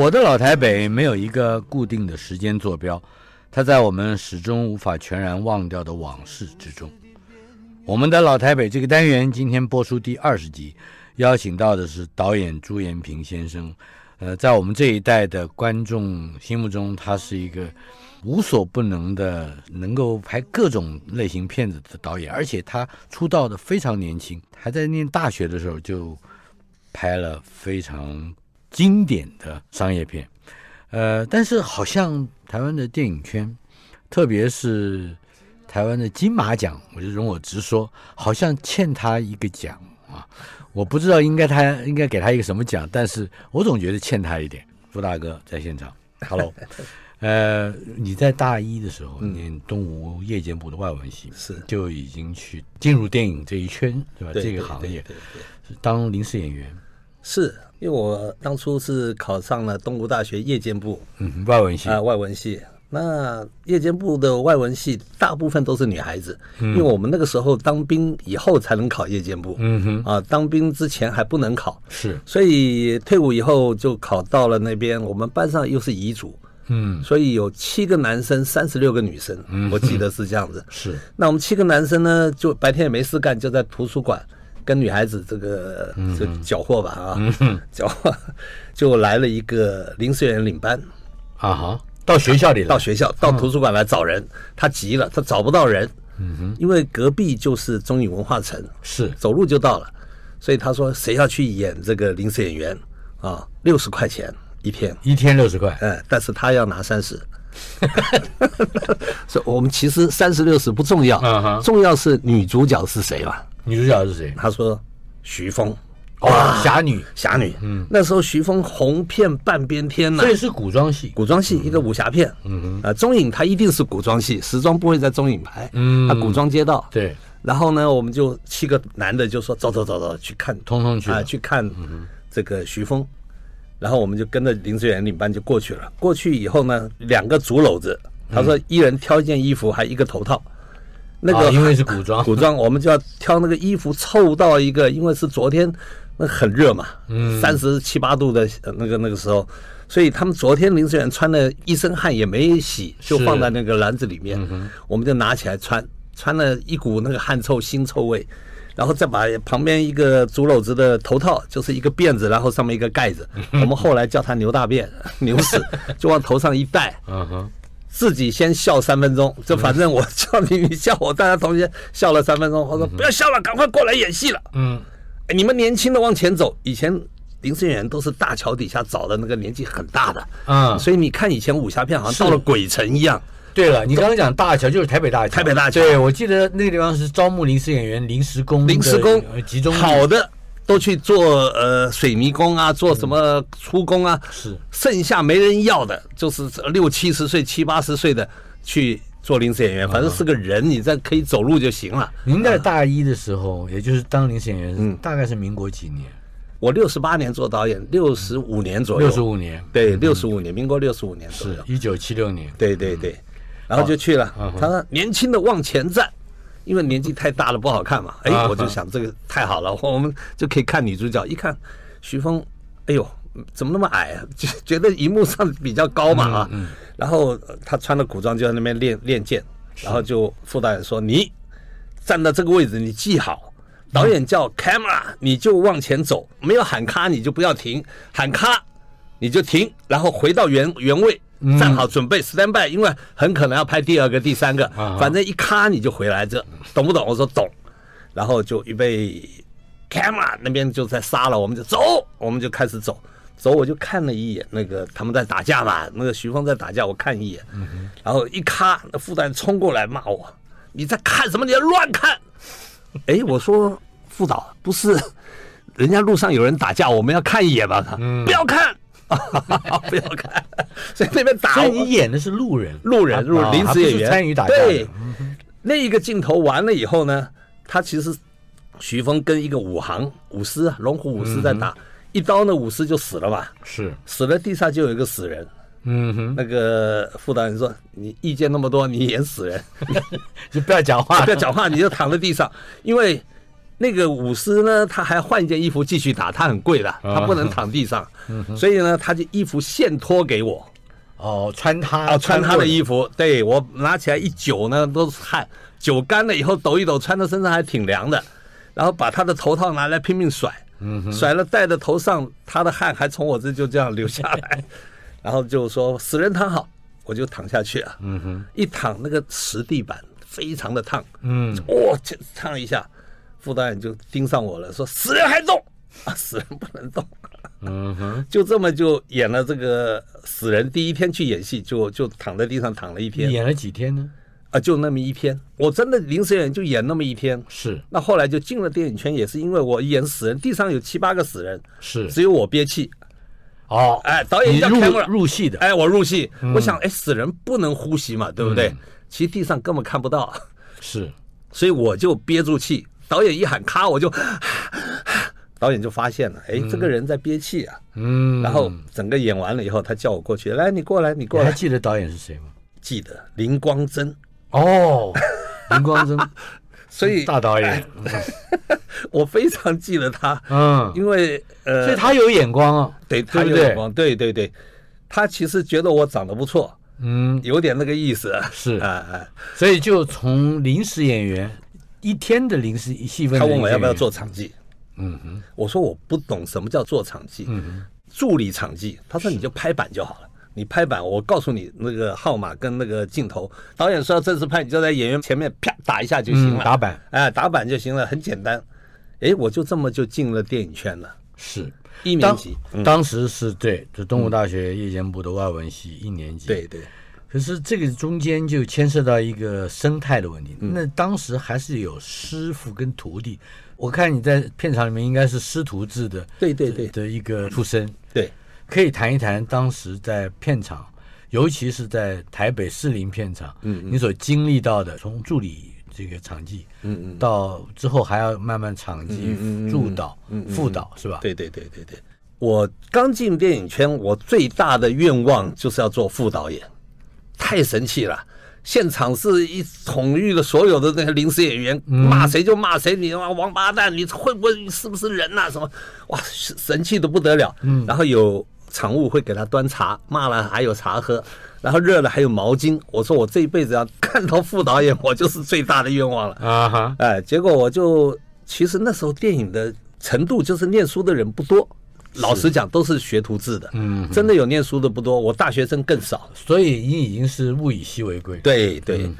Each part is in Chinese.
我的老台北没有一个固定的时间坐标，它在我们始终无法全然忘掉的往事之中。我们的老台北这个单元今天播出第二十集，邀请到的是导演朱延平先生。呃，在我们这一代的观众心目中，他是一个无所不能的，能够拍各种类型片子的导演，而且他出道的非常年轻，还在念大学的时候就。拍了非常经典的商业片，呃，但是好像台湾的电影圈，特别是台湾的金马奖，我就容我直说，好像欠他一个奖啊！我不知道应该他应该给他一个什么奖，但是我总觉得欠他一点。朱大哥在现场，Hello，呃，你在大一的时候念东吴夜间部的外文系，是就已经去进入电影这一圈，对吧？这个行业是当临时演员。是因为我当初是考上了东吴大学夜间部，嗯，外文系啊，外文系。那夜间部的外文系大部分都是女孩子，嗯，因为我们那个时候当兵以后才能考夜间部，嗯哼，啊，当兵之前还不能考，是，所以退伍以后就考到了那边。我们班上又是彝族，嗯，所以有七个男生，三十六个女生，嗯，我记得是这样子。是，那我们七个男生呢，就白天也没事干，就在图书馆。跟女孩子这个就搅和吧啊，搅和。就来了一个临时演员领班。啊哈，到学校里，到学校到图书馆来找人，他急了，他找不到人，嗯哼，因为隔壁就是中影文化城，是。走路就到了，所以他说谁要去演这个临时演员啊，六十块钱一天，一天六十块，嗯，但是他要拿三十，所以我们其实三十六十不重要，重要是女主角是谁嘛。女主角是谁？他说徐峰，哇，侠女，侠女。嗯，那时候徐峰红遍半边天呢。所以是古装戏，古装戏一个武侠片。嗯哼，啊，中影它一定是古装戏，时装不会在中影拍。嗯，它古装街道。对。然后呢，我们就七个男的就说走走走走去看，通通去啊，去看这个徐峰。然后我们就跟着林志远领班就过去了。过去以后呢，两个竹篓子，他说一人挑一件衣服，还一个头套。那个因为是古装，古装我们就要挑那个衣服凑到一个，因为是昨天那很热嘛，嗯，三十七八度的那个那个时候，所以他们昨天临时演员穿的一身汗也没洗，就放在那个篮子里面，我们就拿起来穿，穿了一股那个汗臭腥臭味，然后再把旁边一个竹篓子的头套，就是一个辫子，然后上面一个盖子，我们后来叫它牛大便、牛屎，就往头上一戴，嗯哼。自己先笑三分钟，就反正我叫你，你笑我，大家同学笑了三分钟，我说不要笑了，赶快过来演戏了。嗯，你们年轻的往前走。以前临时演员都是大桥底下找的那个年纪很大的，嗯，所以你看以前武侠片好像到了鬼城一样。对了，你刚刚讲大桥就是台北大桥，台北大桥。对，我记得那个地方是招募临时演员临时工，临时工集中好的。都去做呃水泥工啊，做什么出工啊？是，剩下没人要的，就是六七十岁、七八十岁的去做临时演员，反正是个人，你这可以走路就行了。您在大一的时候，也就是当临时演员，嗯，大概是民国几年？我六十八年做导演，六十五年左右。六十五年，对，六十五年，民国六十五年左右。是一九七六年。对对对，然后就去了。他说：“年轻的往前站。”因为年纪太大了不好看嘛，哎，我就想这个太好了，我们就可以看女主角。一看徐峰，哎呦，怎么那么矮啊？就 觉得荧幕上比较高嘛啊。然后他穿了古装就在那边练练剑，然后就副导演说：“你站到这个位置，你记好，导演叫 camera，你就往前走，没有喊咔你就不要停，喊咔你就停，然后回到原原位。”站好，准备 stand by，因为很可能要拍第二个、第三个，反正一咔你就回来这，懂不懂？我说懂，然后就预备 camera 那边就在杀了，我们就走，我们就开始走，走，我就看了一眼那个他们在打架嘛，那个徐峰在打架，我看一眼，然后一咔，那副导冲过来骂我：“你在看什么？你在乱看！” 哎，我说副导不是，人家路上有人打架，我们要看一眼吧？他不要看，不要看，所以那边打。所以你演的是路人，路人，路人临时演员参与打架。对，那一个镜头完了以后呢，他其实徐峰跟一个武行武师龙虎武师在打。一刀呢，武师就死了嘛，是死了，地上就有一个死人。嗯哼，那个副导演说：“你意见那么多，你演死人，你不要讲话，不要讲话，你就躺在地上。因为那个舞狮呢，他还要换一件衣服继续打，他很贵的，他不能躺地上。所以呢，他就衣服现脱给我。哦，穿他啊，穿他的衣服。对，我拿起来一揪呢，都是汗，揪干了以后抖一抖，穿到身上还挺凉的。然后把他的头套拿来拼命甩。”嗯，甩了戴在头上，他的汗还从我这就这样流下来，然后就说死人躺好，我就躺下去了。嗯哼，一躺那个石地板非常的烫，嗯，哇，这烫一下，副导演就盯上我了，说死人还动 啊，死人不能动。嗯哼，就这么就演了这个死人。第一天去演戏就就躺在地上躺了一天。演了几天呢？啊，就那么一天，我真的临时演就演那么一天。是，那后来就进了电影圈，也是因为我演死人，地上有七八个死人，是，只有我憋气。哦，哎，导演叫入入戏的，哎，我入戏，嗯、我想，哎，死人不能呼吸嘛，对不对？嗯、其实地上根本看不到，是，所以我就憋住气。导演一喊咔，我就，导演就发现了，哎，这个人在憋气啊。嗯，然后整个演完了以后，他叫我过去，来，你过来，你过来。还记得导演是谁吗？记得，林光真。哦，林光真，所以大导演，我非常记得他，嗯，因为呃，所以他有眼光啊，对，他有眼光，对对对，他其实觉得我长得不错，嗯，有点那个意思，是。啊啊，所以就从临时演员一天的临时戏份，他问我要不要做场记，嗯哼，我说我不懂什么叫做场记，嗯哼，助理场记，他说你就拍板就好了。你拍板，我告诉你那个号码跟那个镜头。导演说要正式拍，你就在演员前面啪打一下就行了，打板，哎，打板就行了，很简单。哎，我就这么就进了电影圈了。是一年级，当时是对，就东吴大学夜间部的外文系一年级。对对。可是这个中间就牵涉到一个生态的问题。那当时还是有师傅跟徒弟。我看你在片场里面应该是师徒制的，对对对的一个出身。对。可以谈一谈当时在片场，尤其是在台北士林片场，嗯，你所经历到的，从助理这个场记，嗯嗯，到之后还要慢慢场记、助导、副导，是吧？对对对对对。我刚进电影圈，我最大的愿望就是要做副导演，太神气了！现场是一统御了所有的那个临时演员，骂谁就骂谁，你妈王八蛋，你会不会是不是人呐？什么？哇，神气的不得了！嗯，然后有。场务会给他端茶，骂了还有茶喝，然后热了还有毛巾。我说我这一辈子要看到副导演，我就是最大的愿望了啊哈！哎，结果我就其实那时候电影的程度就是念书的人不多，老实讲都是学徒制的，嗯，真的有念书的不多。我大学生更少，所以你已经是物以稀为贵。对对，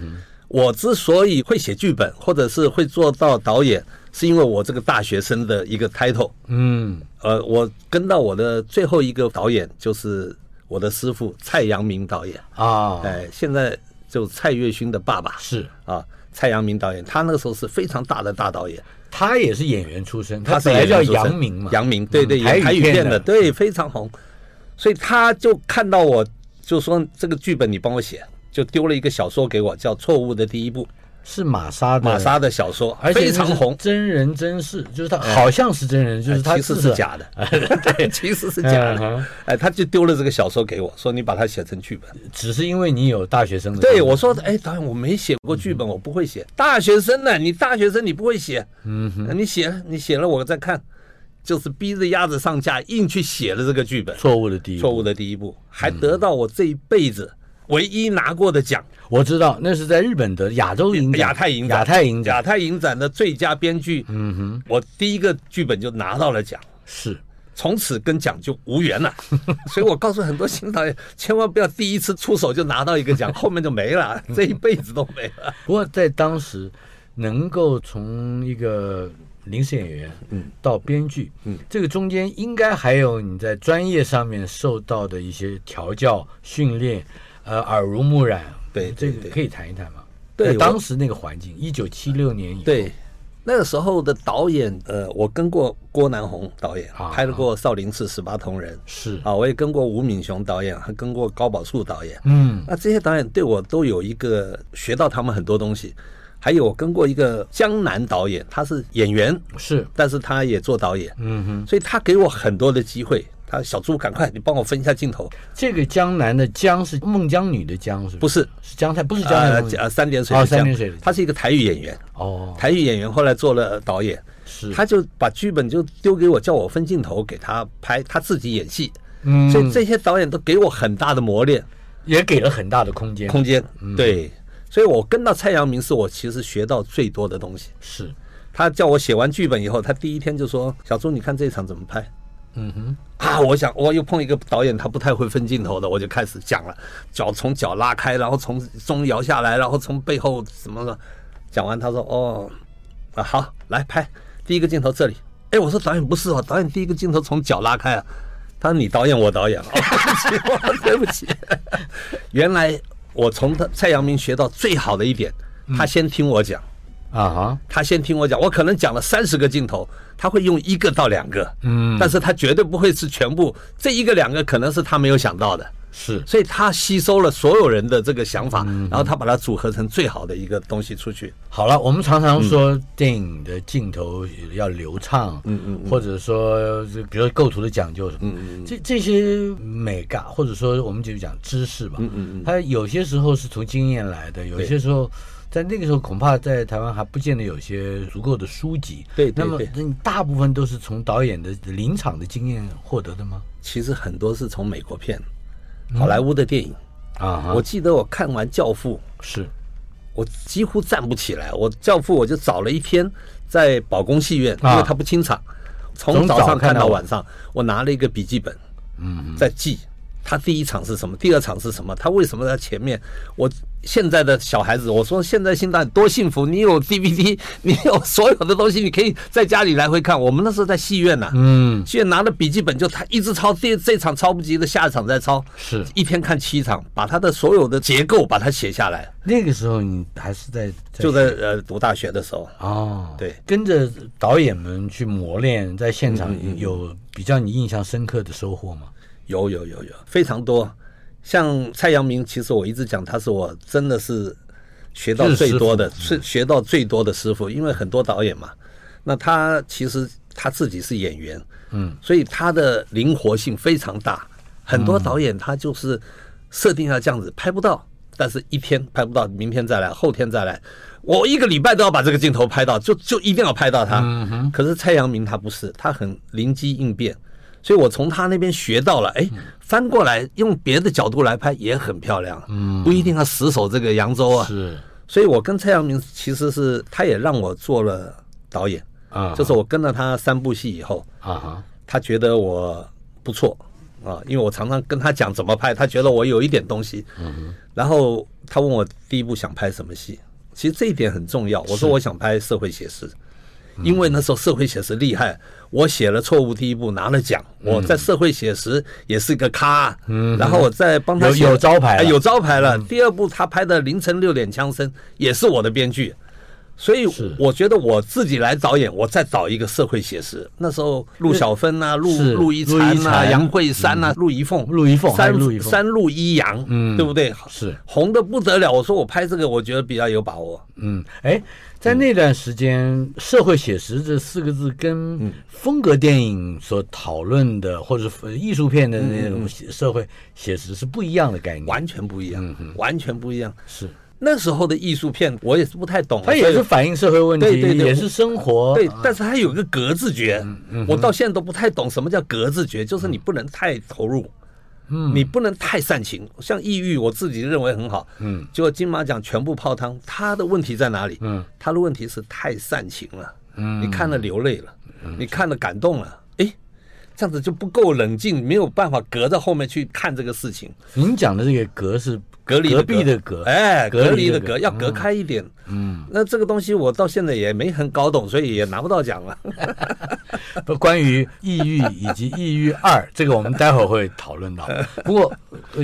我之所以会写剧本，或者是会做到导演。是因为我这个大学生的一个 title，嗯，呃，我跟到我的最后一个导演就是我的师傅蔡阳明导演。啊，哎，现在就蔡岳勋的爸爸。是。啊，蔡阳明导演，他那个时候是非常大的大导演，他也是演员出身，他本来叫杨明嘛，杨明，对对，演台语片的，对，非常红，所以他就看到我就说这个剧本你帮我写，就丢了一个小说给我，叫《错误的第一步》。是玛莎的玛莎的小说，而且非常红，真人真事，就是他好像是真人，就是他其实 是假的，对，其实是假的。哎，他就丢了这个小说给我，说你把它写成剧本。只是因为你有大学生的。对，我说，哎，导演，我没写过剧本，我不会写。大学生呢？你大学生你不会写？嗯，你写，你写了我再看，就是逼着鸭子上架，硬去写了这个剧本。错误的第一，错误的第一步，还得到我这一辈子唯一拿过的奖。我知道那是在日本的亚洲影亚太影亚太影亚太影展的最佳编剧。嗯哼，我第一个剧本就拿到了奖，是从此跟奖就无缘了。所以我告诉很多新导演，千万不要第一次出手就拿到一个奖，后面就没了，这一辈子都没了。不过在当时，能够从一个临时演员，嗯，到编剧，嗯，这个中间应该还有你在专业上面受到的一些调教训练，呃，耳濡目染。对，这个可以谈一谈吗？对，当时那个环境，一九七六年以后，对。那个时候的导演，呃，我跟过郭南红导演，啊、拍了过《少林寺十八铜人》，是啊，我也跟过吴敏雄导演，还跟过高宝树导演，嗯，那这些导演对我都有一个学到他们很多东西。还有我跟过一个江南导演，他是演员，是，但是他也做导演，嗯哼，所以他给我很多的机会。他小朱，赶快你帮我分一下镜头。这个江南的江是孟姜女的姜是不是？不是，是江菜，不是江南呃，呃，三点水的江。哦，三点水的。他是一个台语演员。哦。台语演员后来做了导演。是。他就把剧本就丢给我，叫我分镜头给他拍，他自己演戏。嗯。所以这些导演都给我很大的磨练，也给了很大的空间。空间。对。所以我跟到蔡阳明是我其实学到最多的东西。是。他叫我写完剧本以后，他第一天就说：“小朱，你看这一场怎么拍？”嗯哼啊，我想我又碰一个导演，他不太会分镜头的，我就开始讲了，脚从脚拉开，然后从中摇下来，然后从背后怎么了？讲完他说：“哦，啊好，来拍第一个镜头这里。”哎，我说导演不是哦，导演第一个镜头从脚拉开啊。他说：“你导演，我导演。”哦，对不起，对不起。原来我从他蔡阳明学到最好的一点，他先听我讲。啊哈！他先听我讲，我可能讲了三十个镜头，他会用一个到两个，嗯，但是他绝对不会是全部，这一个两个可能是他没有想到的，是，所以他吸收了所有人的这个想法，然后他把它组合成最好的一个东西出去。好了，我们常常说电影的镜头要流畅，嗯嗯，或者说这比如构图的讲究什么，嗯嗯，这这些美感，或者说我们就讲知识吧，嗯嗯嗯，他有些时候是从经验来的，有些时候。在那个时候，恐怕在台湾还不见得有些足够的书籍。对，对，对，那么，那你大部分都是从导演的临场的经验获得的吗？其实很多是从美国片、好莱坞的电影、嗯、啊。我记得我看完《教父》，是我几乎站不起来。我《教父》我就找了一天在宝宫戏院，因为他不清场，从早上看到晚上，我拿了一个笔记本，嗯，在记他第一场是什么，第二场是什么，他为什么在前面，我。现在的小孩子，我说现在现在多幸福！你有 DVD，你有所有的东西，你可以在家里来回看。我们那时候在戏院呢，嗯，戏院拿着笔记本就他一直抄，这这场抄不及的，下一场再抄，是一天看七场，把他的所有的结构把它写下来。那个时候你还是在，在就在呃读大学的时候哦，对，跟着导演们去磨练，在现场有比较你印象深刻的收获吗？有有有有，非常多。像蔡阳明，其实我一直讲他是我真的是学到最多的，是学到最多的师傅。因为很多导演嘛，那他其实他自己是演员，嗯，所以他的灵活性非常大。很多导演他就是设定要这样子拍不到，但是一天拍不到，明天再来，后天再来，我一个礼拜都要把这个镜头拍到，就就一定要拍到他。可是蔡阳明他不是，他很灵机应变。所以我从他那边学到了，哎，翻过来用别的角度来拍也很漂亮，嗯，不一定要死守这个扬州啊。是，所以我跟蔡阳明其实是他也让我做了导演啊，就是我跟了他三部戏以后啊，他觉得我不错啊，因为我常常跟他讲怎么拍，他觉得我有一点东西，嗯，然后他问我第一部想拍什么戏，其实这一点很重要，我说我想拍社会写实。因为那时候社会写实厉害，我写了错误第一部拿了奖，我在社会写实也是个咖，嗯，然后我再帮他有有招牌，有招牌了。第二部他拍的凌晨六点枪声也是我的编剧，所以我觉得我自己来导演，我再找一个社会写实。那时候陆小芬啊，陆陆一婵啊，杨慧珊啊，陆一凤，陆一凤，三三陆一阳，嗯，对不对？是红的不得了。我说我拍这个，我觉得比较有把握。嗯，哎。在那段时间，社会写实这四个字跟风格电影所讨论的，或者艺术片的那种社会写实是不一样的概念，完全不一样，完全不一样。是那时候的艺术片，我也是不太懂。它也是反映社会问题，对对对，也是生活。对，但是它有个格子诀，我到现在都不太懂什么叫格子诀，就是你不能太投入。嗯，你不能太煽情，像《抑郁》，我自己认为很好。嗯，结果金马奖全部泡汤，他的问题在哪里？嗯，他的问题是太煽情了。嗯，你看了流泪了，你看了感动了，哎，这样子就不够冷静，没有办法隔着后面去看这个事情。您讲的这个隔是隔离隔壁的隔，哎，隔离的隔隔要隔开一点。嗯，那这个东西我到现在也没很搞懂，所以也拿不到奖了。不，关于抑郁以及抑郁二，这个我们待会儿会讨论到。不过，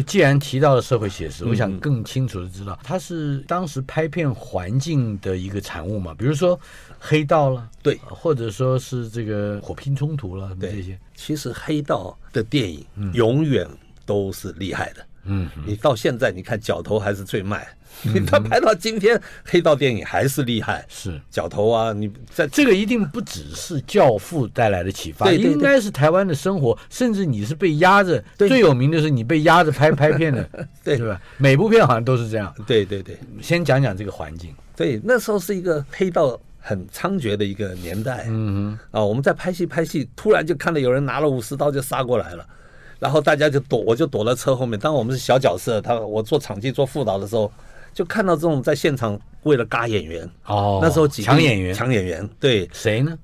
既然提到了社会写实，我想更清楚的知道，它是当时拍片环境的一个产物嘛？比如说黑道了，对，或者说是这个火拼冲突了，对这些。其实黑道的电影永远都是厉害的。嗯，你到现在你看角头还是最卖，你他拍到今天黑道电影还是厉害。是角头啊，你在这个一定不只是教父带来的启发，应该是台湾的生活，甚至你是被压着。最有名的是你被压着拍拍片的，对吧？每部片好像都是这样。对对对，先讲讲这个环境。对，那时候是一个黑道很猖獗的一个年代。嗯哼，啊，我们在拍戏拍戏，突然就看到有人拿了武士刀就杀过来了。然后大家就躲，我就躲在车后面。当我们是小角色，他我做场记、做副导的时候，就看到这种在现场为了嘎演员。哦，那时候几抢演员，抢演员，对。谁呢？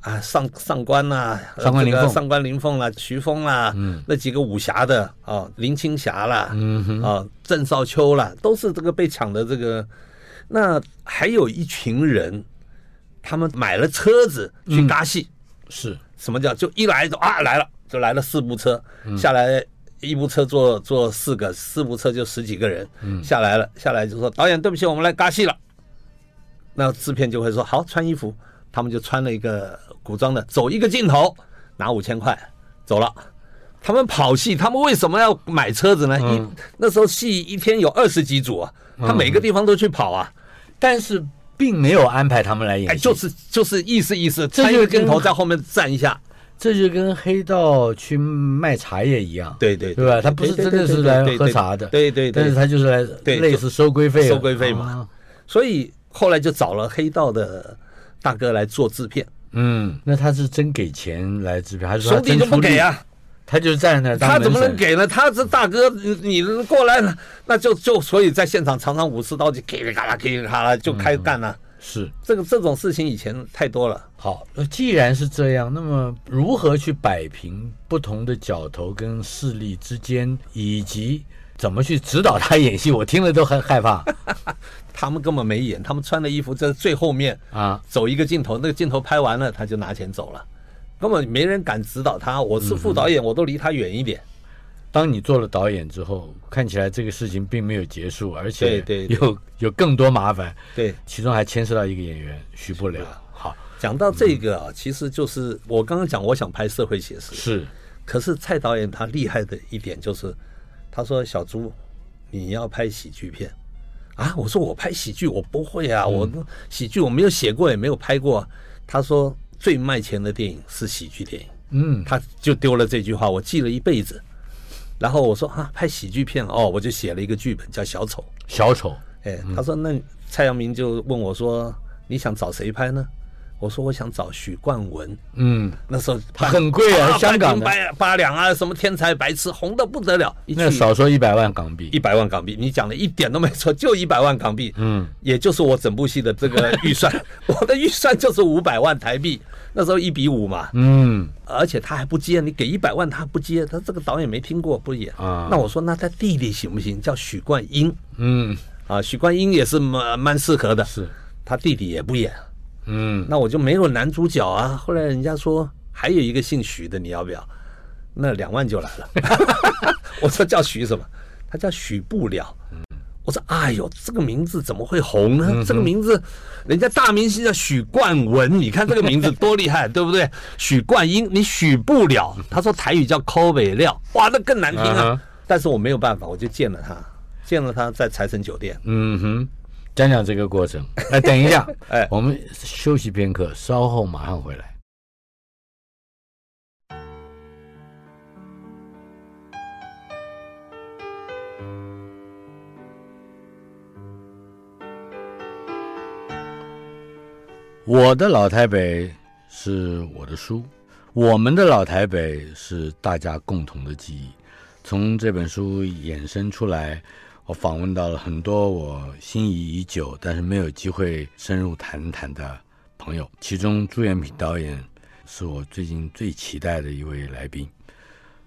啊，上上官呐，上官林凤，上官林凤啦，徐峰啦，嗯，那几个武侠的啊，林青霞啦，嗯哼，啊，郑少秋啦，都是这个被抢的这个。那还有一群人，他们买了车子去嘎戏，是。什么叫？就一来就啊来了。就来了四部车，下来一部车坐坐四个，四部车就十几个人，下来了，下来就说导演对不起，我们来尬戏了。那制片就会说好，穿衣服，他们就穿了一个古装的，走一个镜头拿五千块走了。他们跑戏，他们为什么要买车子呢？一那时候戏一天有二十几组啊，他每个地方都去跑啊，但是并没有安排他们来演戏，就是就是意思意思，穿一个镜头在后面站一下。这就跟黑道去卖茶叶一样，对对对吧？他不是真的是来喝茶的，对对，但是他就是来类似收规费，收规费嘛。所以后来就找了黑道的大哥来做制片。嗯，那他是真给钱来制片，还是兄弟就不给啊？他就是站在那儿，他怎么能给呢？他是大哥，你过来了，那就就所以在现场常常武士刀就噼里嘎啦噼里咔啦就开干了。是这个这种事情以前太多了。好，既然是这样，那么如何去摆平不同的角头跟势力之间，以及怎么去指导他演戏？我听了都很害怕。他们根本没演，他们穿的衣服在最后面啊，走一个镜头，那个镜头拍完了，他就拿钱走了，根本没人敢指导他。我是副导演，我都离他远一点。当你做了导演之后，看起来这个事情并没有结束，而且有有更多麻烦。对，其中还牵涉到一个演员徐不了。好，讲到这个啊，其实就是我刚刚讲，我想拍社会写实。是，可是蔡导演他厉害的一点就是，他说小朱，你要拍喜剧片啊？我说我拍喜剧我不会啊，我喜剧我没有写过也没有拍过。他说最卖钱的电影是喜剧电影。嗯，他就丢了这句话，我记了一辈子。然后我说啊，拍喜剧片哦，我就写了一个剧本叫小丑。小丑，哎，他说那蔡阳明就问我说，你想找谁拍呢？我说我想找许冠文。嗯，那时候很贵啊，香港八八两啊，什么天才白痴，红的不得了。那少说一百万港币，一百万港币，你讲的一点都没错，就一百万港币。嗯，也就是我整部戏的这个预算，我的预算就是五百万台币。那时候一比五嘛，嗯，而且他还不接，你给一百万他不接，他这个导演没听过不演啊。那我说那他弟弟行不行？叫许冠英，嗯，啊，许冠英也是蛮蛮适合的，是，他弟弟也不演，嗯，那我就没有男主角啊。后来人家说还有一个姓许的，你要不要？那两万就来了，我说叫许什么？他叫许不了。我说：“哎呦，这个名字怎么会红呢？嗯、这个名字，人家大明星叫许冠文，你看这个名字多厉害，对不对？许冠英，你许不了。他说台语叫抠尾料，哇，那更难听啊！嗯、但是我没有办法，我就见了他，见了他在财神酒店。嗯哼，讲讲这个过程。哎，等一下，哎，我们休息片刻，稍后马上回来。”我的老台北是我的书，我们的老台北是大家共同的记忆。从这本书衍生出来，我访问到了很多我心仪已久但是没有机会深入谈谈的朋友，其中朱延平导演是我最近最期待的一位来宾。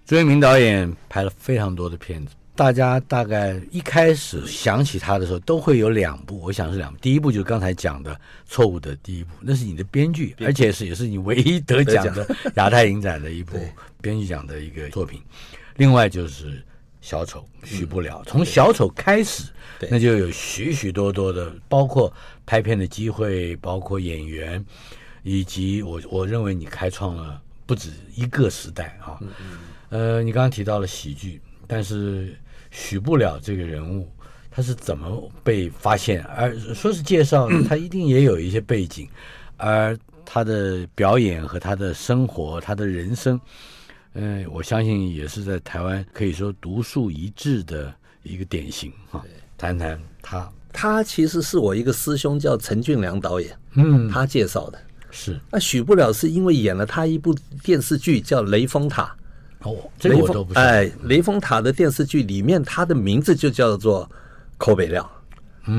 朱延平导演拍了非常多的片子，大家大概一开始想起他的时候，都会有两部，我想是两部。第一部就是刚才讲的《错误的第一步》，那是你的编剧，而且是也是你唯一得奖的 亚太影展的一部编剧奖的一个作品。另外就是小丑许不了，从小丑开始，那就有许许多多的，包括拍片的机会，包括演员，以及我我认为你开创了不止一个时代啊。呃，你刚刚提到了喜剧，但是。许不了这个人物，他是怎么被发现？而说是介绍，他一定也有一些背景，而他的表演和他的生活，他的人生，嗯，我相信也是在台湾可以说独树一帜的一个典型啊。谈谈他，他其实是我一个师兄，叫陈俊良导演，嗯，他介绍的。是，那许不了是因为演了他一部电视剧叫《雷峰塔》。哦，这个我都不知道。哎，雷峰塔的电视剧里面，他的名字就叫做寇北亮，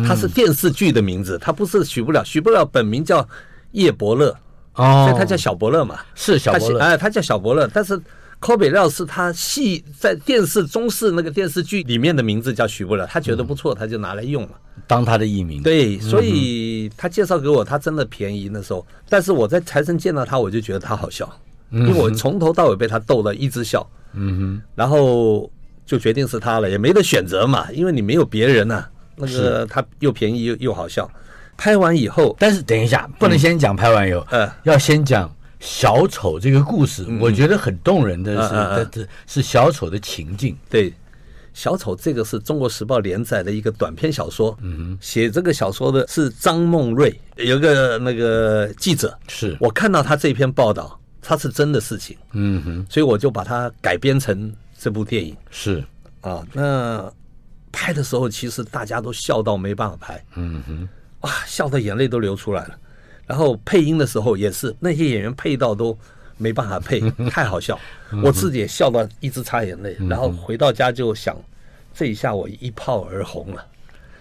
他是电视剧的名字，他不是许不了。许不了本名叫叶伯乐，哦，所以他叫小伯乐嘛，是小伯乐。哎，他叫小伯乐，但是寇北亮是他戏在电视中视那个电视剧里面的名字叫许不了，他觉得不错，他就拿来用了，当他的艺名。对，所以他介绍给我，他真的便宜那时候。但是我在财神见到他，我就觉得他好笑。因为我从头到尾被他逗了一直笑，嗯哼，然后就决定是他了，也没得选择嘛，因为你没有别人呐。那个他又便宜又又好笑。拍完以后，但是等一下，不能先讲拍完以后，呃，要先讲小丑这个故事。我觉得很动人的是，是小丑的情境。对，小丑这个是中国时报连载的一个短篇小说。嗯哼，写这个小说的是张梦瑞，有个那个记者。是我看到他这篇报道。它是真的事情，嗯哼，所以我就把它改编成这部电影。是啊，那拍的时候其实大家都笑到没办法拍，嗯哼，哇，笑的眼泪都流出来了。然后配音的时候也是，那些演员配到都没办法配，太好笑，我自己也笑到一直擦眼泪。然后回到家就想，这一下我一炮而红了。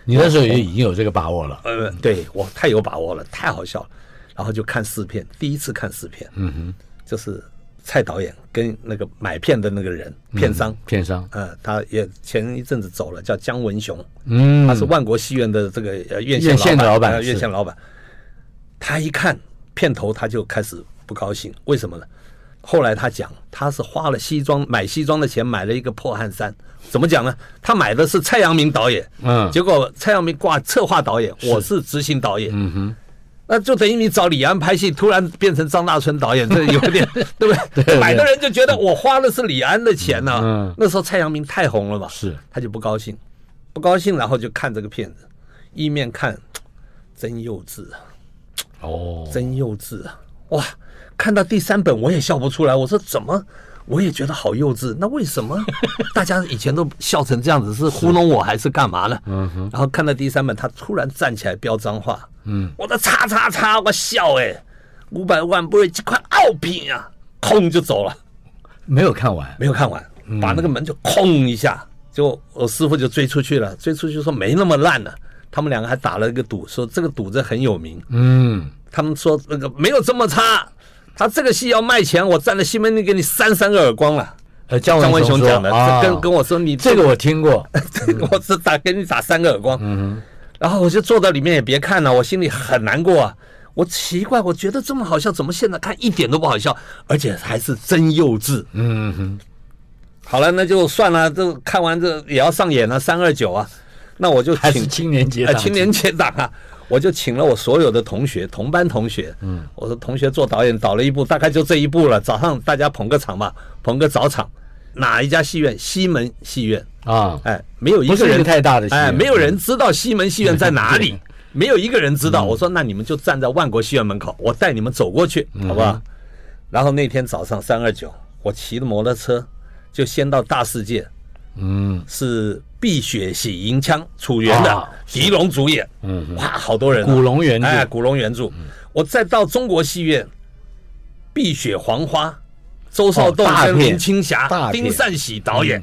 你那时候也已经有这个把握了？呃，对，我太有把握了，太好笑了。然后就看四片，第一次看四片，嗯哼。就是蔡导演跟那个买片的那个人，片商，嗯、片商，呃，他也前一阵子走了，叫姜文雄，嗯，他是万国戏院的这个呃院线老板，院线老板。他一看片头，他就开始不高兴，为什么呢？后来他讲，他是花了西装买西装的钱买了一个破汗衫，怎么讲呢？他买的是蔡阳明导演，嗯，结果蔡阳明挂策划导演，我是执行导演，嗯哼。那就等于你找李安拍戏，突然变成张大春导演，这 有点对不对？买的人就觉得我花的是李安的钱呢。嗯，那时候蔡阳明太红了嘛，是，他就不高兴，不高兴，然后就看这个片子，一面看，真幼稚啊，哦，真幼稚啊，哇，看到第三本我也笑不出来，我说怎么？我也觉得好幼稚，那为什么 大家以前都笑成这样子？是糊弄我还是干嘛呢？嗯哼。然后看到第三本，他突然站起来飙脏话。嗯。我的叉叉叉，我笑哎，五百万不是几块澳币啊，空就走了。没有看完，没有看完，把那个门就空一下，就我师傅就追出去了，追出去说没那么烂了。他们两个还打了一个赌，说这个赌子很有名。嗯。他们说那个没有这么差。他这个戏要卖钱，我站在西门町给你扇三个耳光了。呃，姜文雄讲的，跟跟我说你这个我听过，我只打给你打三个耳光。嗯，然后我就坐到里面也别看了，我心里很难过啊。我奇怪，我觉得这么好笑，怎么现在看一点都不好笑，而且还是真幼稚。嗯哼，好了，那就算了，这看完这也要上演了三二九啊，那我就请青年节啊，青年节档啊。我就请了我所有的同学，同班同学，嗯，我说同学做导演导了一部，大概就这一部了。早上大家捧个场吧，捧个早场。哪一家戏院？西门戏院啊，哎，没有一个人太大的哎，没有人知道西门戏院在哪里，没有一个人知道。我说那你们就站在万国戏院门口，我带你们走过去，好不好？然后那天早上三二九，我骑着摩托车就先到大世界，嗯，是。《碧血洗银枪》楚原的狄龙主演，嗯，哇，好多人，古龙原著，哎，古龙原著。我再到中国戏院，《碧血黄花》，周少栋跟林青霞、丁善喜导演。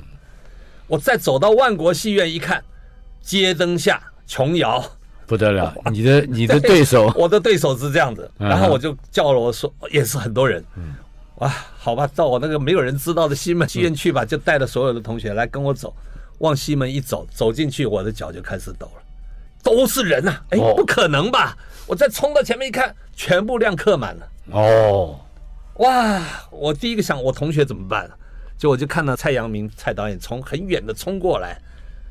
我再走到万国戏院一看，《街灯下》琼瑶，不得了，你的你的对手，我的对手是这样子。然后我就叫了我说，也是很多人，哇，好吧，到我那个没有人知道的西门戏院去吧，就带着所有的同学来跟我走。往西门一走，走进去，我的脚就开始抖了，都是人啊！哎，哦不可能吧？我再冲到前面一看，全部亮客满了。哦，哇！我第一个想，我同学怎么办？就我就看到蔡阳明蔡导演从很远的冲过来，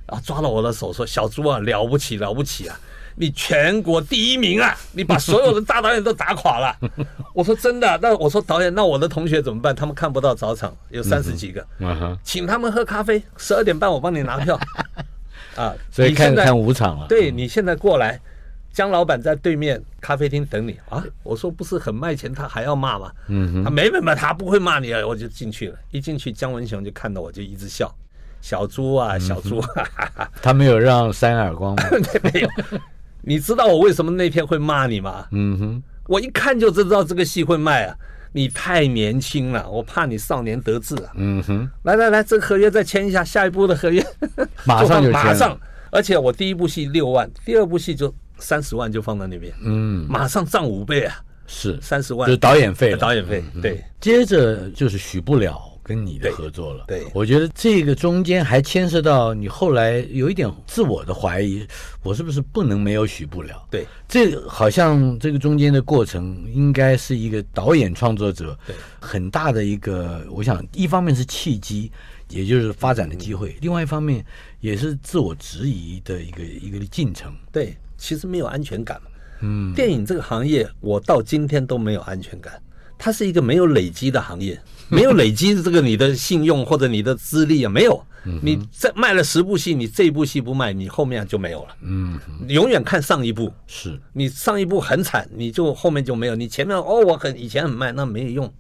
然后抓了我的手说：“小朱啊，了不起了不起啊！你全国第一名啊！你把所有的大导演都打垮了。”我说：“真的？那我说导演，那我的同学怎么办？他们看不到早场，有三十几个，请他们喝咖啡，十二点半我帮你拿票。”啊，所以看看五场了。对你现在过来，江老板在对面咖啡厅等你啊！我说不是很卖钱，他还要骂吗？嗯哼，他没没没，他不会骂你啊！我就进去了，一进去姜文雄就看到我就一直笑，小猪啊，小猪，他没有让扇耳光吗？没有。你知道我为什么那天会骂你吗？嗯哼，我一看就知道这个戏会卖啊！你太年轻了，我怕你少年得志啊！嗯哼，来来来，这个合约再签一下，下一步的合约。马上就签。马上，而且我第一部戏六万，第二部戏就三十万就放在那边，嗯，马上涨五倍啊，是。三十万。就是导演费了，导演费对。接着就是许不了跟你的合作了。对对我觉得这个中间还牵涉到你后来有一点自我的怀疑，我是不是不能没有许不了？对，这好像这个中间的过程应该是一个导演创作者对很大的一个，我想一方面是契机，也就是发展的机会；另外一方面也是自我质疑的一个一个进程。对，其实没有安全感。嗯，电影这个行业，我到今天都没有安全感。它是一个没有累积的行业，没有累积这个你的信用或者你的资历啊，没有。你这卖了十部戏，你这一部戏不卖，你后面就没有了。嗯，你永远看上一部，是你上一部很惨，你就后面就没有。你前面哦，我很以前很卖，那没有用。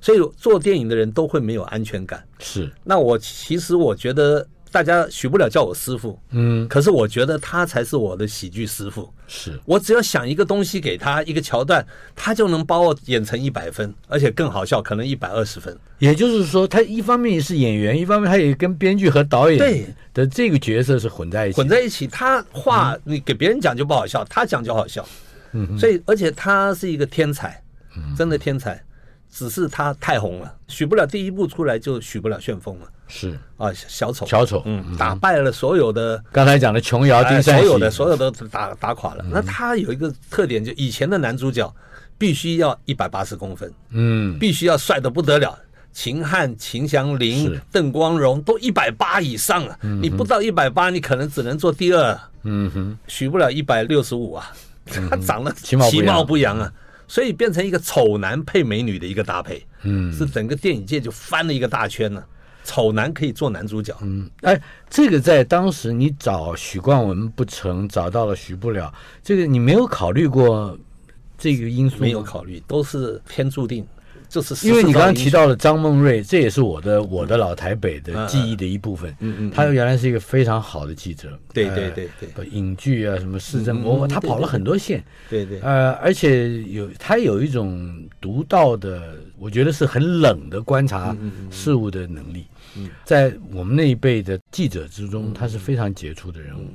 所以做电影的人都会没有安全感。是，那我其实我觉得大家许不了叫我师傅，嗯，可是我觉得他才是我的喜剧师傅。是我只要想一个东西给他一个桥段，他就能把我演成一百分，而且更好笑，可能一百二十分。也就是说，他一方面是演员，一方面他也跟编剧和导演对的这个角色是混在一起，混在一起。他话你给别人讲就不好笑，他讲就好笑。嗯，所以而且他是一个天才，真的天才，只是他太红了，许不了第一部出来就许不了旋风了是。啊，小丑，小丑，嗯，打败了所有的。刚才讲的琼瑶、丁善所，有的所有的打打垮了。那他有一个特点，就以前的男主角必须要一百八十公分，嗯，必须要帅的不得了。秦汉、秦祥林、邓光荣都一百八以上了，你不到一百八，你可能只能做第二，嗯哼，许不了一百六十五啊。他长得其貌不扬。其貌不扬啊，所以变成一个丑男配美女的一个搭配，嗯，是整个电影界就翻了一个大圈了。丑男可以做男主角，嗯，哎，这个在当时你找许冠文不成，找到了许不了，这个你没有考虑过这个因素？没有考虑，都是天注定。就是因为你刚刚提到了张梦瑞，这也是我的我的老台北的记忆的一部分。嗯嗯，嗯他原来是一个非常好的记者。对对对对，呃、影剧啊，什么市政，我、嗯、他跑了很多线。对对。呃，而且有他有一种独到的，我觉得是很冷的观察事物的能力。嗯，在我们那一辈的记者之中，他是非常杰出的人物。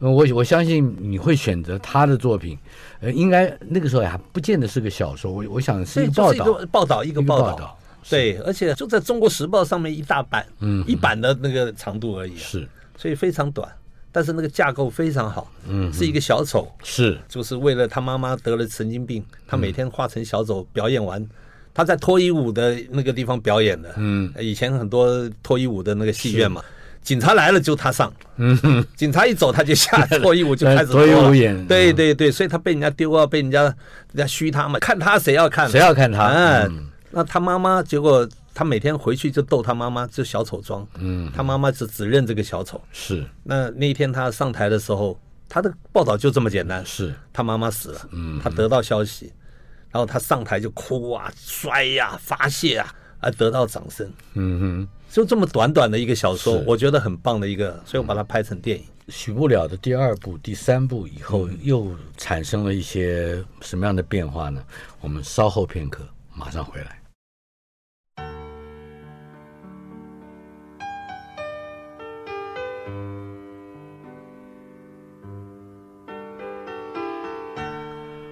嗯，我我相信你会选择他的作品。呃，应该那个时候还不见得是个小说，我我想是一个报道，一个报道，一个报道。报道对，而且就在中国时报上面一大版，嗯，一版的那个长度而已，是，所以非常短，但是那个架构非常好，嗯，是一个小丑，是，就是为了他妈妈得了神经病，他每天化成小丑表演完，他在脱衣舞的那个地方表演的，嗯，以前很多脱衣舞的那个戏院嘛。警察来了就他上，嗯，警察一走他就下脱衣舞就开始脱衣舞演，对对对，所以他被人家丢啊，被人家人家虚他嘛，看他谁要看，谁要看他？嗯，那他妈妈结果他每天回去就逗他妈妈，就小丑装，嗯，他妈妈只只认这个小丑，是。那那一天他上台的时候，他的报道就这么简单，是。他妈妈死了，嗯，他得到消息，然后他上台就哭啊、摔呀、发泄啊，而得到掌声，嗯哼。就这么短短的一个小说，我觉得很棒的一个，所以我把它拍成电影。许不了的第二部、第三部以后，又产生了一些什么样的变化呢？我们稍后片刻，马上回来。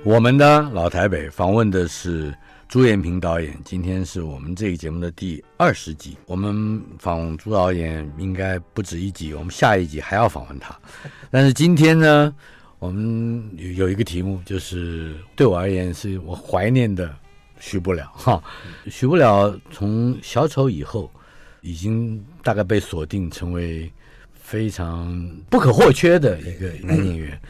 我们的老台北访问的是。朱延平导演。今天是我们这个节目的第二十集，我们访朱导演应该不止一集，我们下一集还要访问他。但是今天呢，我们有一个题目，就是对我而言是我怀念的许不了哈。许不了从小丑以后，已经大概被锁定成为非常不可或缺的一个男演员。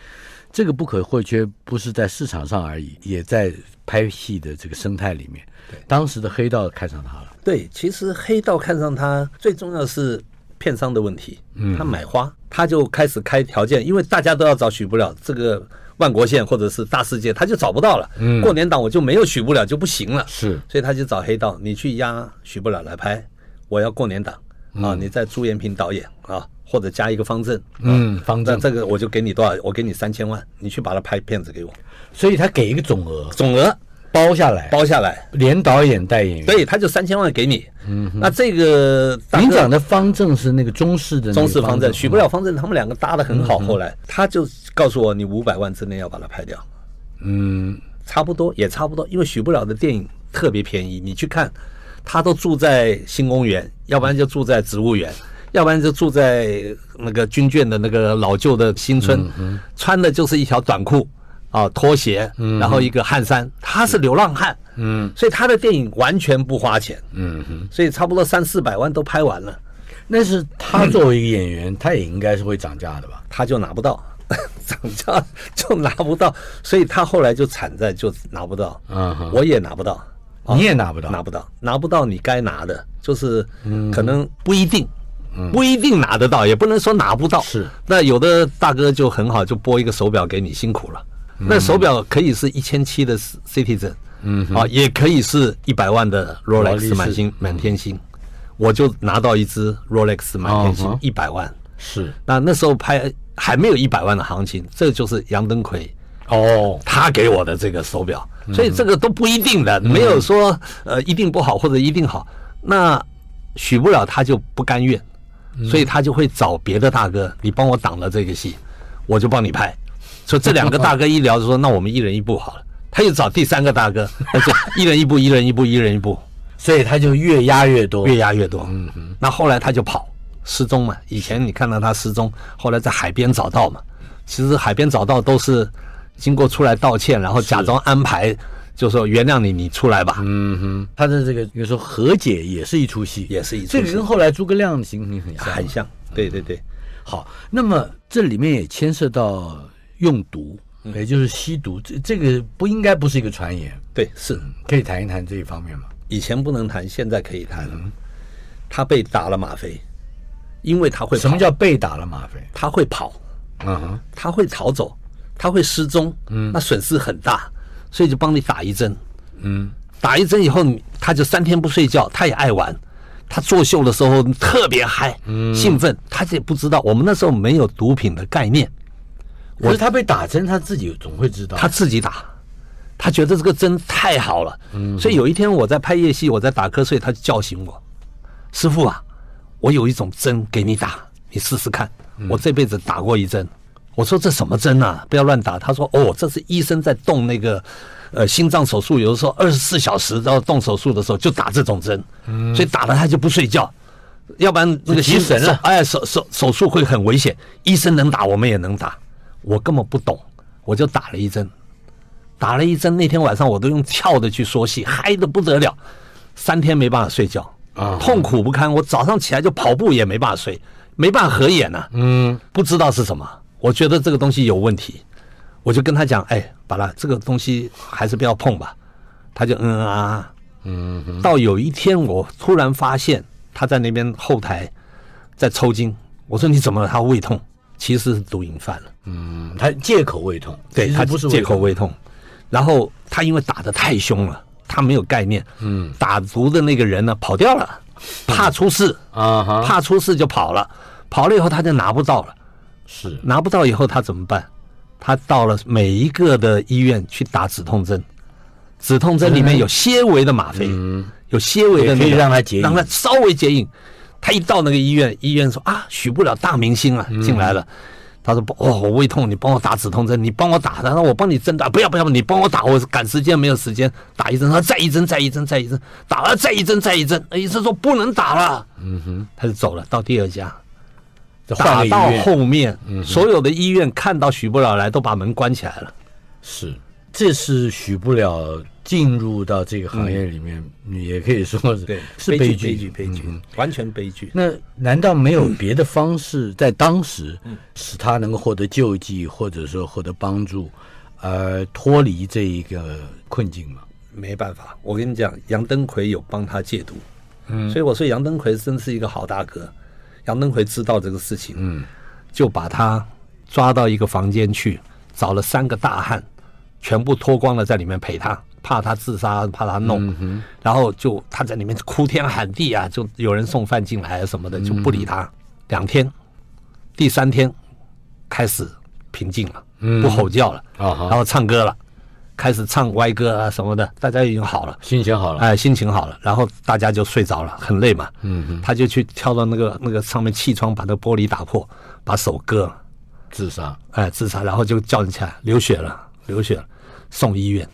这个不可或缺，不是在市场上而已，也在拍戏的这个生态里面。对，当时的黑道看上他了。对，其实黑道看上他，最重要的是片商的问题。嗯，他买花，他就开始开条件，因为大家都要找许不了这个万国线或者是大世界，他就找不到了。嗯，过年档我就没有许不了就不行了。是，所以他就找黑道，你去压许不了来拍，我要过年档啊，你在朱延平导演啊。或者加一个方正，嗯，方正，这个我就给你多少？我给你三千万，你去把它拍片子给我。所以他给一个总额，总额包下来，包下来，连导演带演员，对，他就三千万给你。嗯，那这个您讲的方正是那个中式的中式方正，许不了方正，他们两个搭的很好。后来他就告诉我，你五百万之内要把它拍掉。嗯，差不多也差不多，因为许不了的电影特别便宜，你去看，他都住在新公园，要不然就住在植物园。要不然就住在那个军眷的那个老旧的新村，穿的就是一条短裤啊，拖鞋，然后一个汗衫，他是流浪汉，嗯，所以他的电影完全不花钱，嗯哼，所以差不多三四百万都拍完了。那是他作为一个演员，他也应该是会涨价的吧？他就拿不到，涨价就拿不到，所以他后来就惨在就拿不到，嗯哼，我也拿不到，你也拿不到，拿不到，拿不到你该拿的，就是可能不一定。不一定拿得到，也不能说拿不到。是，那有的大哥就很好，就拨一个手表给你，辛苦了。那手表可以是一千七的 Citizen，嗯，啊，也可以是一百万的 Rolex 满星满天星。我就拿到一只 Rolex 满天星，一百万。是，那那时候拍还没有一百万的行情，这就是杨登魁哦，他给我的这个手表，所以这个都不一定的，没有说呃一定不好或者一定好。那许不了他就不甘愿。所以他就会找别的大哥，你帮我挡了这个戏，我就帮你拍。所以这两个大哥一聊就说，那我们一人一部好了。他又找第三个大哥，而且一人一部，一人一部，一人一部。所以他就越压越多，越压越多。嗯嗯。那后来他就跑失踪嘛。以前你看到他失踪，后来在海边找到嘛。其实海边找到都是经过出来道歉，然后假装安排。就说原谅你，你出来吧。嗯哼，他的这个，比如说和解也是一出戏，也是一出戏。这个跟后来诸葛亮的情形很像，很像。对对对，好。那么这里面也牵涉到用毒，也就是吸毒。这这个不应该不是一个传言。对，是可以谈一谈这一方面吗？以前不能谈，现在可以谈。他被打了吗啡，因为他会。什么叫被打了吗啡？他会跑，嗯哼，他会逃走，他会失踪，嗯，那损失很大。所以就帮你打一针，嗯，打一针以后，他就三天不睡觉，他也爱玩，他作秀的时候特别嗨，嗯，兴奋，他也不知道我们那时候没有毒品的概念，可是他被打针，他自己总会知道，他自己打，他觉得这个针太好了，嗯，所以有一天我在拍夜戏，我在打瞌睡，他就叫醒我，师傅啊，我有一种针给你打，你试试看，我这辈子打过一针。我说这什么针啊？不要乱打。他说：“哦，这是医生在动那个，呃，心脏手术，有的时候二十四小时要动手术的时候就打这种针，所以打了他就不睡觉，要不然那个心神了，哎，手手手术会很危险。医生能打，我们也能打。我根本不懂，我就打了一针，打了一针。那天晚上我都用跳的去说戏，嗨的不得了，三天没办法睡觉啊，痛苦不堪。我早上起来就跑步也没办法睡，没办法合眼呐，嗯，不知道是什么。”我觉得这个东西有问题，我就跟他讲，哎，把它这个东西还是不要碰吧。他就嗯嗯啊，嗯。到有一天，我突然发现他在那边后台在抽筋。我说你怎么了？他胃痛，其实是毒瘾犯了。嗯，他借口胃痛，对，他不是借口胃痛。然后他因为打的太凶了，他没有概念。嗯，打毒的那个人呢跑掉了，怕出事啊，怕出事就跑了。跑了以后他就拿不到了。是。拿不到以后他怎么办？他到了每一个的医院去打止痛针，止痛针里面有些维的吗啡，嗯、有些维的那个，可以让他解，让他稍微解瘾。他一到那个医院，医院说啊，许不了大明星啊进来了，他说不，哦，我胃痛，你帮我打止痛针，你帮我打，然后我帮你针打，不要不要，你帮我打，我赶时间没有时间。打一针，他再一针再一针再一针，打了再一针再一针，医生说不能打了，嗯哼，他就走了，到第二家，打到后面，所有的医院看到许不了来，都把门关起来了，是，这是许不了。进入到这个行业里面，嗯、也可以说是对，是悲剧，悲剧，悲剧，嗯、完全悲剧。那难道没有别的方式在当时使他能够获得救济，或者说获得帮助，而脱离这一个困境吗？没办法，我跟你讲，杨登魁有帮他戒毒，嗯，所以我说杨登魁真是一个好大哥。杨登魁知道这个事情，嗯，就把他抓到一个房间去，找了三个大汉，全部脱光了在里面陪他。怕他自杀，怕他弄，嗯、然后就他在里面哭天喊地啊，就有人送饭进来什么的，就不理他。嗯、两天，第三天开始平静了，嗯、不吼叫了，嗯、然后唱歌了，开始唱歪歌啊什么的，大家已经好了，心情好了，哎，心情好了，然后大家就睡着了，很累嘛，嗯、他就去跳到那个那个上面气窗，把那个玻璃打破，把手割了，自杀，哎，自杀，然后就叫人起来，流血了，流血了，送医院。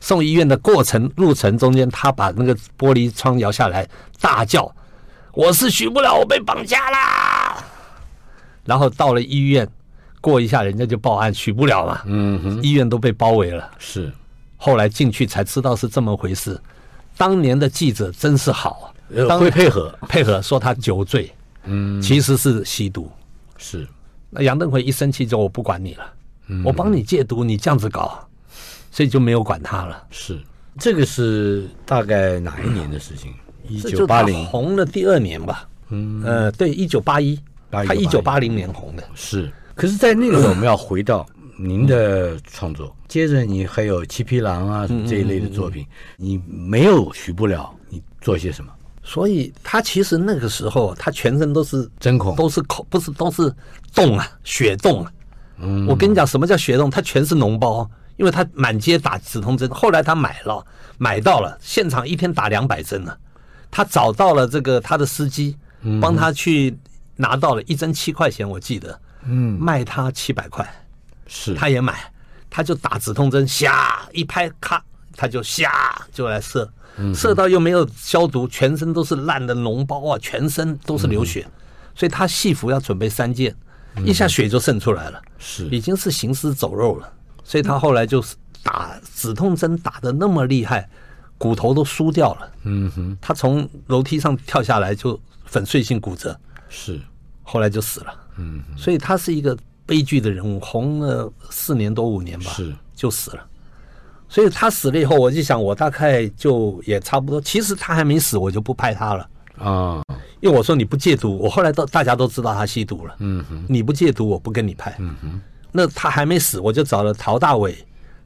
送医院的过程路程中间，他把那个玻璃窗摇下来，大叫：“我是许不了，我被绑架啦！”然后到了医院，过一下人家就报案，取不了嘛。嗯哼，医院都被包围了。是，后来进去才知道是这么回事。当年的记者真是好，会配合配合说他酒醉，嗯，其实是吸毒。是，那杨登魁一生气就我不管你了，我帮你戒毒，你这样子搞。所以就没有管他了。是，这个是大概哪一年的事情？一九八零红的第二年吧。嗯，呃，对，一九八一，他一九八零年红的。是，可是，在那个时候，我们要回到您的创作。接着，你还有《七匹狼》啊，这一类的作品，你没有许不了，你做些什么？所以，他其实那个时候，他全身都是针孔，都是孔，不是都是洞啊，血洞啊。嗯，我跟你讲，什么叫血洞？他全是脓包。因为他满街打止痛针，后来他买了，买到了，现场一天打两百针呢。他找到了这个他的司机，帮他去拿到了一针七块钱，我记得，嗯，卖他七百块，是，他也买，他就打止痛针，瞎一拍，咔，他就瞎就来射，射到又没有消毒，全身都是烂的脓包啊，全身都是流血，所以他戏服要准备三件，一下血就渗出来了，是，已经是行尸走肉了。所以他后来就是打止痛针打的那么厉害，骨头都输掉了。嗯哼，他从楼梯上跳下来就粉碎性骨折，是，后来就死了。嗯，所以他是一个悲剧的人物，红了四年多五年吧，是就死了。所以他死了以后，我就想，我大概就也差不多。其实他还没死，我就不拍他了啊，因为我说你不戒毒，我后来都大家都知道他吸毒了。嗯哼，你不戒毒，我不跟你拍。嗯哼。那他还没死，我就找了陶大伟、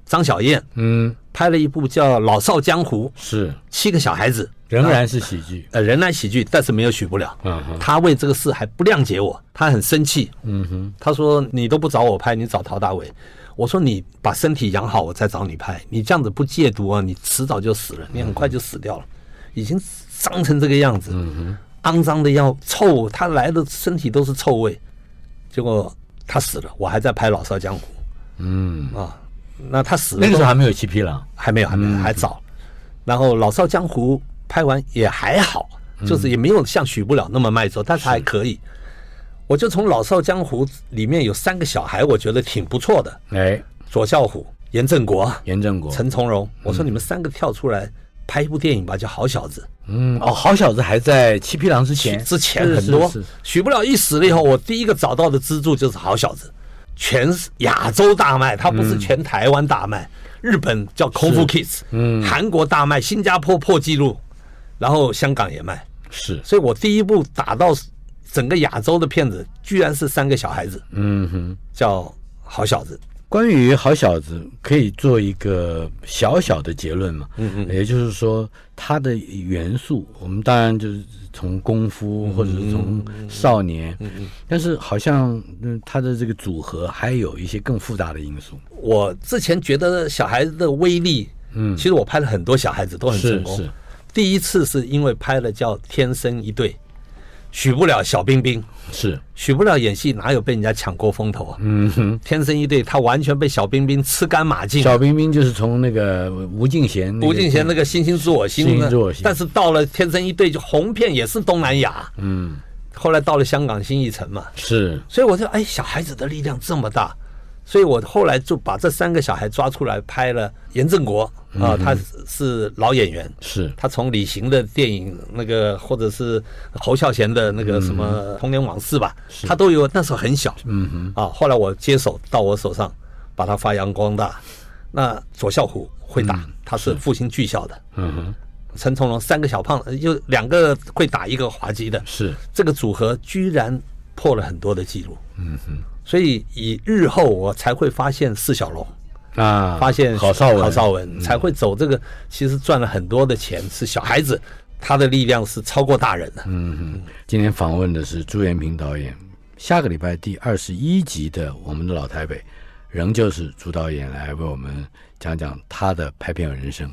张小燕，嗯，拍了一部叫《老少江湖》，是七个小孩子，仍然是喜剧，呃，仍然喜剧，但是没有许不了。嗯哼，他为这个事还不谅解我，他很生气。嗯哼，他说你都不找我拍，你找陶大伟。我说你把身体养好，我再找你拍。你这样子不戒毒啊，你迟早就死了，你很快就死掉了，已经脏成这个样子，嗯哼，肮脏的要臭，他来的身体都是臭味，结果。他死了，我还在拍《老少江湖》。嗯啊，那他死了，那个时候还没有《七匹狼》，还没有，还没有，还早。然后《老少江湖》拍完也还好，就是也没有像许不了那么卖座，但是还可以。我就从《老少江湖》里面有三个小孩，我觉得挺不错的。哎，左孝虎、严正国、严正国、陈从容，我说你们三个跳出来拍一部电影吧，叫《好小子》。嗯哦，好小子还在七匹狼之前，之前很多。许不了一死了以后，我第一个找到的支柱就是好小子，全亚洲大卖，它不是全台湾大卖。日本叫功夫 Kids，嗯，韩国大卖，新加坡破纪录，然后香港也卖。是，所以我第一部打到整个亚洲的片子，居然是三个小孩子。嗯哼，叫好小子。关于好小子，可以做一个小小的结论嘛？嗯嗯，也就是说，他的元素，我们当然就是从功夫或者是从少年，嗯嗯，但是好像嗯，他的这个组合还有一些更复杂的因素。我之前觉得小孩子的威力，嗯，其实我拍了很多小孩子都很成功。是，是，第一次是因为拍了叫《天生一对》，许不了小冰冰，是许不了演戏，哪有被人家抢过风头啊？嗯哼，天生一对，他完全被小冰冰吃干抹净。小冰冰就是从那个吴敬贤，吴敬贤那个星星知我心，星星知我心，但是到了天生一对就红遍也是东南亚。嗯，后来到了香港新艺城嘛，是，所以我就哎，小孩子的力量这么大。所以我后来就把这三个小孩抓出来拍了。严正国啊，他是老演员，是他从李行的电影那个，或者是侯孝贤的那个什么童年往事吧，他都有。那时候很小，嗯哼啊。后来我接手到我手上，把他发扬光大。那左孝虎会打，他是复兴剧校的，嗯哼。陈从龙三个小胖子，就两个会打，一个滑稽的，是这个组合居然破了很多的记录，嗯哼。所以，以日后我才会发现释小龙啊，发现郝邵文，郝邵文才会走这个。其实赚了很多的钱，是小孩子，他的力量是超过大人的。嗯嗯。今天访问的是朱延平导演。下个礼拜第二十一集的《我们的老台北》，仍旧是朱导演来为我们讲讲他的拍片人生。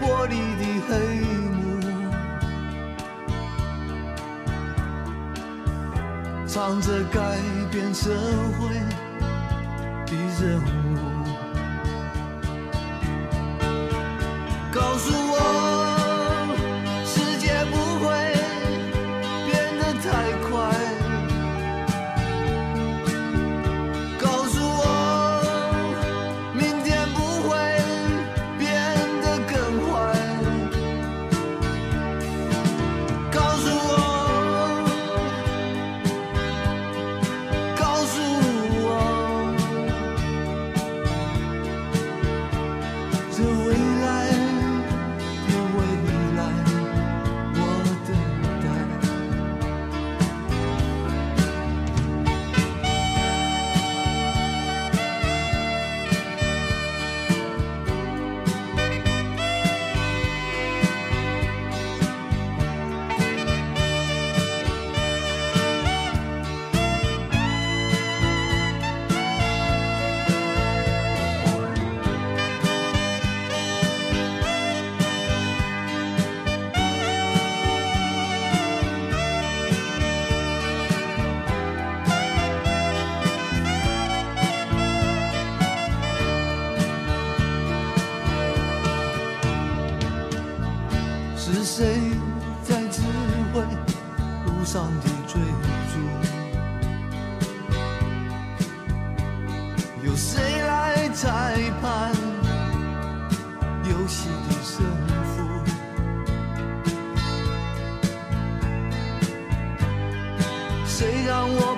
玻璃的黑幕，藏着改变社会的任务，谁让我